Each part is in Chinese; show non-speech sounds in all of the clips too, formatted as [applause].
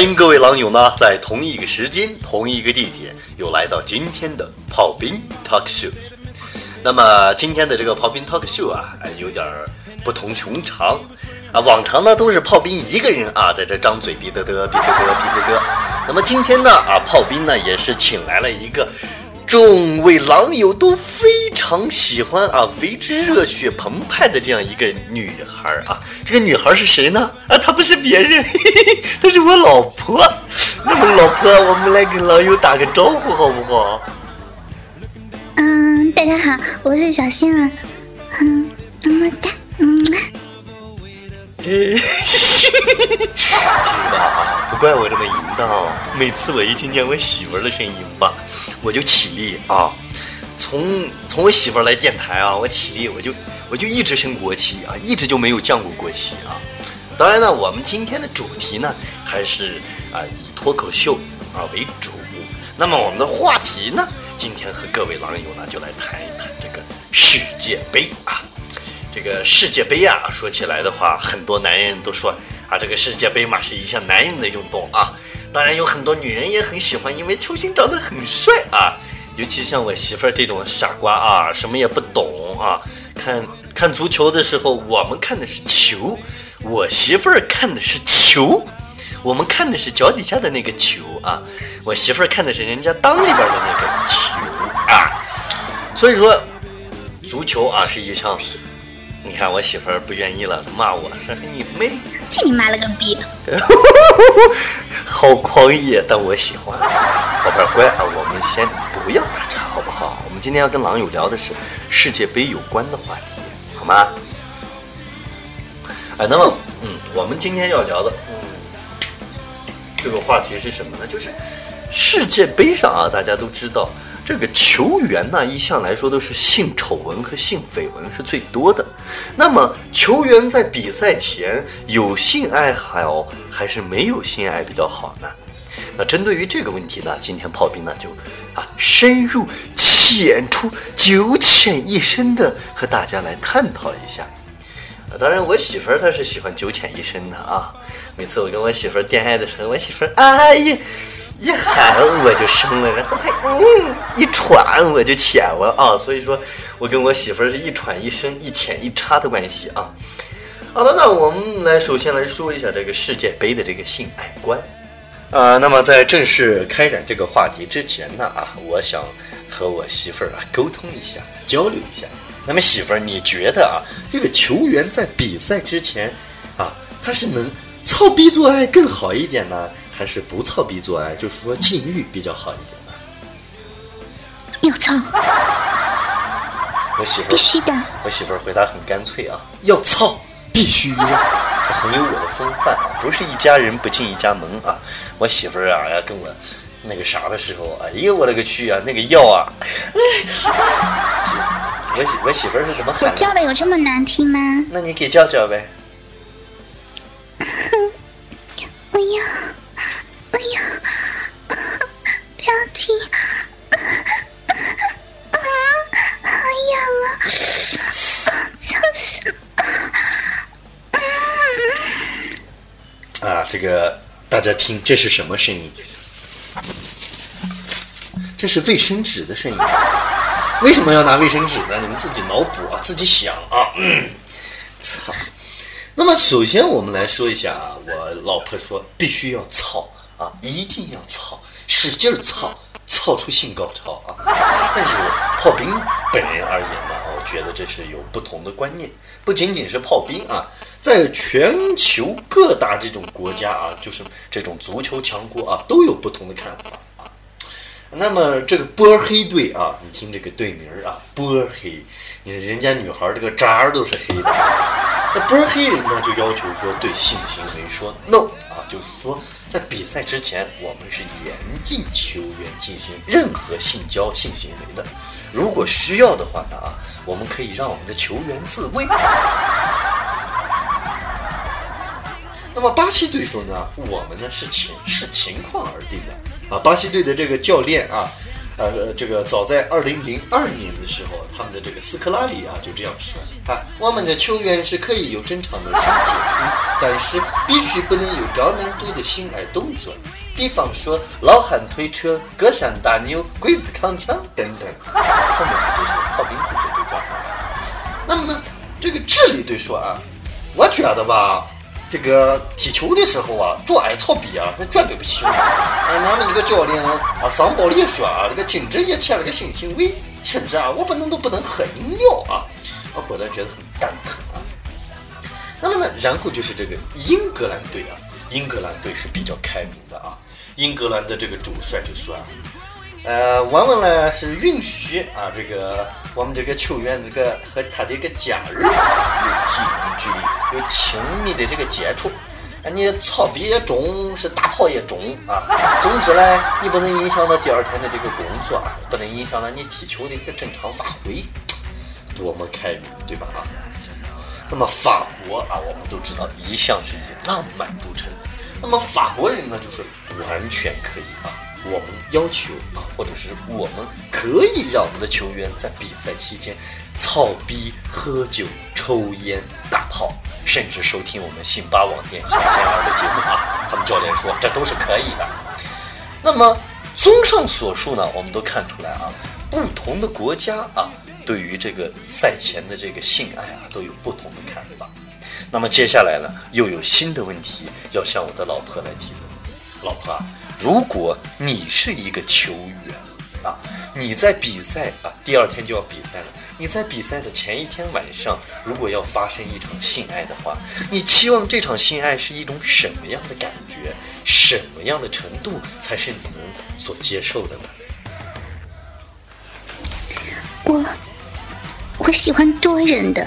欢迎各位狼友呢，在同一个时间、同一个地点，又来到今天的炮兵 talk show。那么今天的这个炮兵 talk show 啊，有点不同寻常啊。往常呢都是炮兵一个人啊，在这张嘴逼得得、逼得得、逼得得。那么今天呢啊，炮兵呢也是请来了一个。众位狼友都非常喜欢啊，为之热血澎湃的这样一个女孩啊，这个女孩是谁呢？啊，她不是别人，嘿 [laughs] 嘿她是我老婆。那么，老婆，我们来给狼友打个招呼好不好？嗯，大家好，我是小新啊。嗯，么么哒，嗯。嘿，听到啊，不怪我这么淫荡，每次我一听见我媳妇儿的声音吧。我就起立啊，从从我媳妇来电台啊，我起立，我就我就一直升国旗啊，一直就没有降过国旗啊。当然呢，我们今天的主题呢，还是啊以脱口秀啊为主。那么我们的话题呢，今天和各位狼友呢，就来谈一谈这个世界杯啊。这个世界杯啊，说起来的话，很多男人都说啊，这个世界杯嘛是一项男人的运动啊。当然有很多女人也很喜欢，因为球星长得很帅啊。尤其像我媳妇儿这种傻瓜啊，什么也不懂啊。看看足球的时候，我们看的是球，我媳妇儿看的是球，我们看的是脚底下的那个球啊。我媳妇儿看的是人家裆里边的那个球啊。所以说，足球啊是一项。你看我媳妇儿不愿意了，骂我说你妹，去你妈了个逼！[laughs] 好狂野，但我喜欢。宝贝儿乖啊，我们先不要打岔，好不好？我们今天要跟狼友聊的是世界杯有关的话题，好吗？哎，那么，嗯，我们今天要聊的，嗯，这个话题是什么呢？就是世界杯上啊，大家都知道。这个球员呢，一向来说都是性丑闻和性绯闻是最多的。那么，球员在比赛前有性爱好还是没有性爱比较好呢？那针对于这个问题呢，今天炮兵呢就啊深入浅出、九浅一深的和大家来探讨一下。当然我媳妇儿她是喜欢九浅一深的啊。每次我跟我媳妇儿恋爱的时候，我媳妇儿哎呀。一喊我就生了，然后他嗯一喘我就浅了啊，所以说我跟我媳妇儿是一喘一生一浅一插的关系啊。好了，那我们来首先来说一下这个世界杯的这个性爱观啊。那么在正式开展这个话题之前呢啊，我想和我媳妇儿啊沟通一下，交流一下。那么媳妇儿，你觉得啊，这个球员在比赛之前啊，他是能操逼做爱更好一点呢？还是不操逼做爱，就是说禁欲比较好一点吧。要操！我媳妇必须的。我媳妇回答很干脆啊，要操，必须的，很有我的风范，不是一家人不进一家门啊。我媳妇儿啊要跟我那个啥的时候，哎呦我勒个去啊，那个要啊！[laughs] 我媳我媳妇是怎么喊？我叫的有这么难听吗？那你给叫叫呗。这个大家听，这是什么声音？这是卫生纸的声音。为什么要拿卫生纸呢？你们自己脑补啊，自己想啊。操！那么首先我们来说一下，我老婆说必须要操。啊，一定要操，使劲操，操出性高潮啊！但是，觉得这是有不同的观念，不仅仅是炮兵啊，在全球各大这种国家啊，就是这种足球强国啊，都有不同的看法啊。那么这个波黑队啊，你听这个队名啊，波黑，你人家女孩这个渣都是黑的，那波黑人呢就要求说对性行为说 no，就是说。在比赛之前，我们是严禁球员进行任何性交性行为的。如果需要的话呢啊，我们可以让我们的球员自卫。那么巴西队说呢，我们呢是情视情况而定的啊。巴西队的这个教练啊，呃，这个早在二零零二年的时候，他们的这个斯科拉里啊就这样说啊：我们的球员是可以有正常的身体，但是必须不能有高难度的性爱动作，比方说老汉推车、隔山打牛、鬼子扛枪等等。后面就是炮兵自己对转。那么呢，这个智力队说啊，我觉得吧。这个踢球的时候啊，做矮操比啊，那绝对不行。啊，俺们这个教练啊，桑保利说啊，这个禁止一切这个性行为，甚至啊，我不能都不能喝饮料啊。我果断觉得很蛋疼啊。那么呢，然后就是这个英格兰队啊，英格兰队是比较开明的啊。英格兰的这个主帅就说啊，呃，我们呢是允许啊，这个。我们这个球员，这个和他的一个家人有近距离、有亲密的这个接触，啊，你操逼也中，是大炮也中啊。总之呢，你不能影响到第二天的这个工作，不能影响到你踢球的一个正常发挥，多么开明，对吧？啊，那么法国啊，我们都知道一向是以浪漫著称，那么法国人呢，就是完全可以啊。我们要求啊，或者是我们可以让我们的球员在比赛期间操逼、喝酒、抽烟、打炮，甚至收听我们辛巴网店小仙儿的节目啊。他们教练说这都是可以的。那么，综上所述呢，我们都看出来啊，不同的国家啊，对于这个赛前的这个性爱啊，都有不同的看法。那么接下来呢，又有新的问题要向我的老婆来提问，老婆啊。如果你是一个球员啊，你在比赛啊，第二天就要比赛了。你在比赛的前一天晚上，如果要发生一场性爱的话，你期望这场性爱是一种什么样的感觉？什么样的程度才是你能所接受的呢？我我喜欢多人的。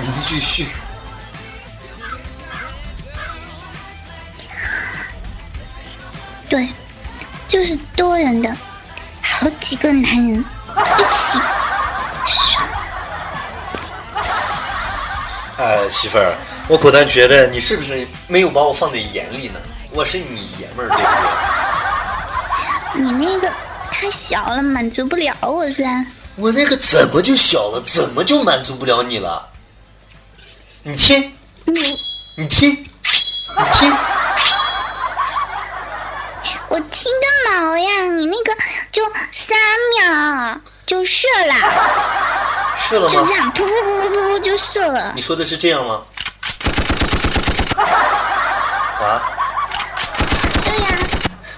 您继续。对，就是多人的，好几个男人一起爽。哎，媳妇儿，我果断觉得你是不是没有把我放在眼里呢？我是你爷们儿，对不对？你那个太小了，满足不了我噻。我那个怎么就小了？怎么就满足不了你了？你听，你你听，你听。我听个毛呀！你那个就三秒就射了，射了吗？就这样，噗噗噗噗噗噗就射了。你说的是这样吗？啊？对呀。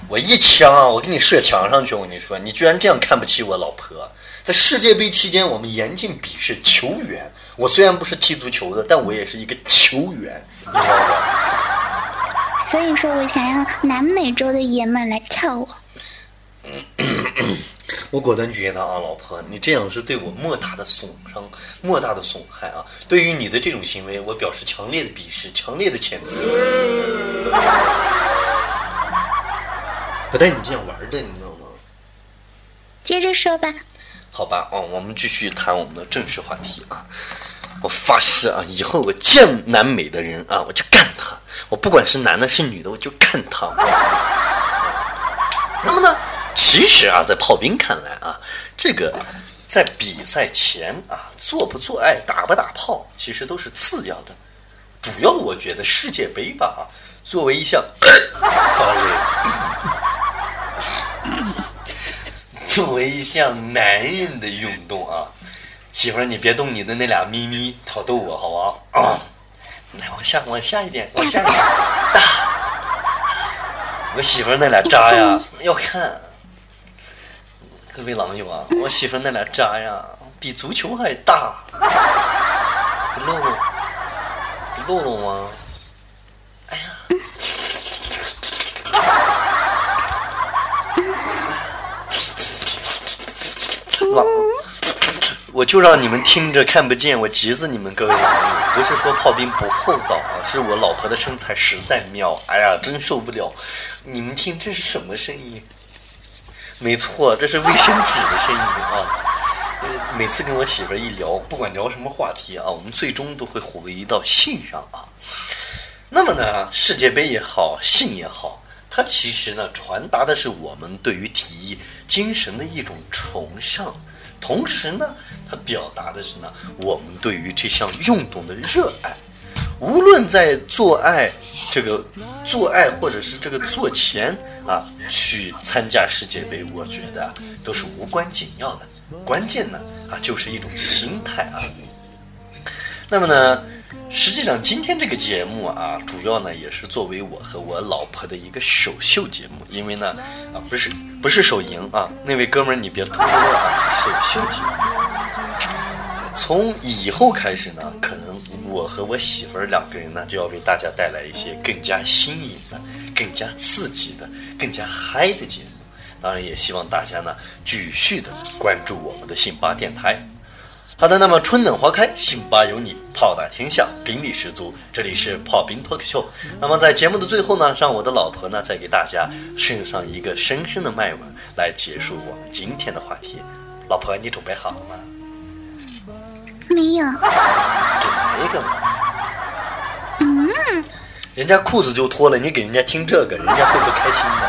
我一枪啊！我给你射墙上去！我跟你说，你居然这样看不起我老婆！在世界杯期间，我们严禁鄙视球员。我虽然不是踢足球的，但我也是一个球员，你知道吧？所以说我想要南美洲的爷们来跳我。[coughs] 我果断觉得啊，老婆，你这样是对我莫大的损伤，莫大的损害啊！对于你的这种行为，我表示强烈的鄙视，强烈的谴责。[laughs] 不带你这样玩的，你知道吗？接着说吧。好吧，哦，我们继续谈我们的正式话题啊。我发誓啊，以后我见南美的人啊，我就干他。我不管是男的是女的，我就干他。那么呢，其实啊，在炮兵看来啊，这个在比赛前啊，做不做爱、打不打炮，其实都是次要的。主要我觉得世界杯吧啊，作为一项，[coughs] sorry，[coughs] 作为一项男人的运动啊。媳妇儿，你别动你的那俩咪咪，挑逗我好不好？[laughs] 啊，来往下，往下一点，往下一点。大，我媳妇儿那俩渣呀，[laughs] 要看。各位狼友啊，我媳妇儿那俩渣呀，比足球还大。露露，露露吗？哎呀，[laughs] 老。我就让你们听着看不见，我急死你们各位网友。不是说炮兵不厚道啊，是我老婆的身材实在妙。哎呀，真受不了！你们听这是什么声音？没错，这是卫生纸的声音啊。每次跟我媳妇一聊，不管聊什么话题啊，我们最终都会回到性上啊。那么呢，世界杯也好，性也好，它其实呢传达的是我们对于体育精神的一种崇尚，同时呢，它表达的是呢我们对于这项运动的热爱。无论在做爱这个做爱，或者是这个做前啊去参加世界杯，我觉得都是无关紧要的。关键呢啊就是一种心态啊。那么呢，实际上今天这个节目啊，主要呢也是作为我和我老婆的一个首秀节目，因为呢啊不是不是首赢啊，那位哥们儿你别偷乐啊，是首秀节目。从以后开始呢，可能我和我媳妇儿两个人呢，就要为大家带来一些更加新颖的、更加刺激的、更加嗨的节目。当然，也希望大家呢继续的关注我们的信巴电台。好的，那么春暖花开，辛巴有你，炮打天下，兵力十足。这里是炮兵脱口秀。那么在节目的最后呢，让我的老婆呢再给大家送上一个深深的麦吻，来结束我们今天的话题。老婆，你准备好了吗？没有，准备一个嘛。嗯，人家裤子就脱了，你给人家听这个，人家会不开心的。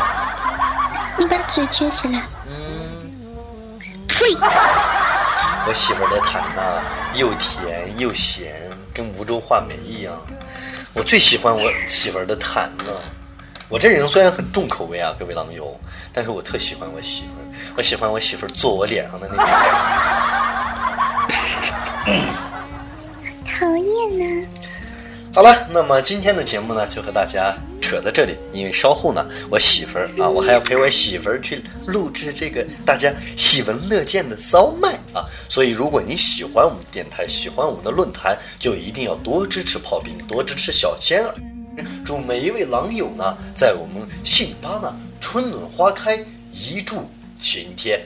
你把嘴撅起来。嗯，呸！我媳妇儿的痰呐，又甜又咸，跟梧州话梅一样。我最喜欢我媳妇儿的痰了。我这人虽然很重口味啊，各位狼友，但是我特喜欢我媳妇儿。我喜欢我媳妇儿坐我脸上的那种感觉。[laughs] 讨厌呢。好了，那么今天的节目呢，就和大家扯到这里。因为稍后呢，我媳妇儿啊，我还要陪我媳妇儿去录制这个大家喜闻乐见的骚麦啊。所以，如果你喜欢我们电台，喜欢我们的论坛，就一定要多支持炮兵，多支持小仙儿。祝每一位狼友呢，在我们信巴呢春暖花开，一柱擎天。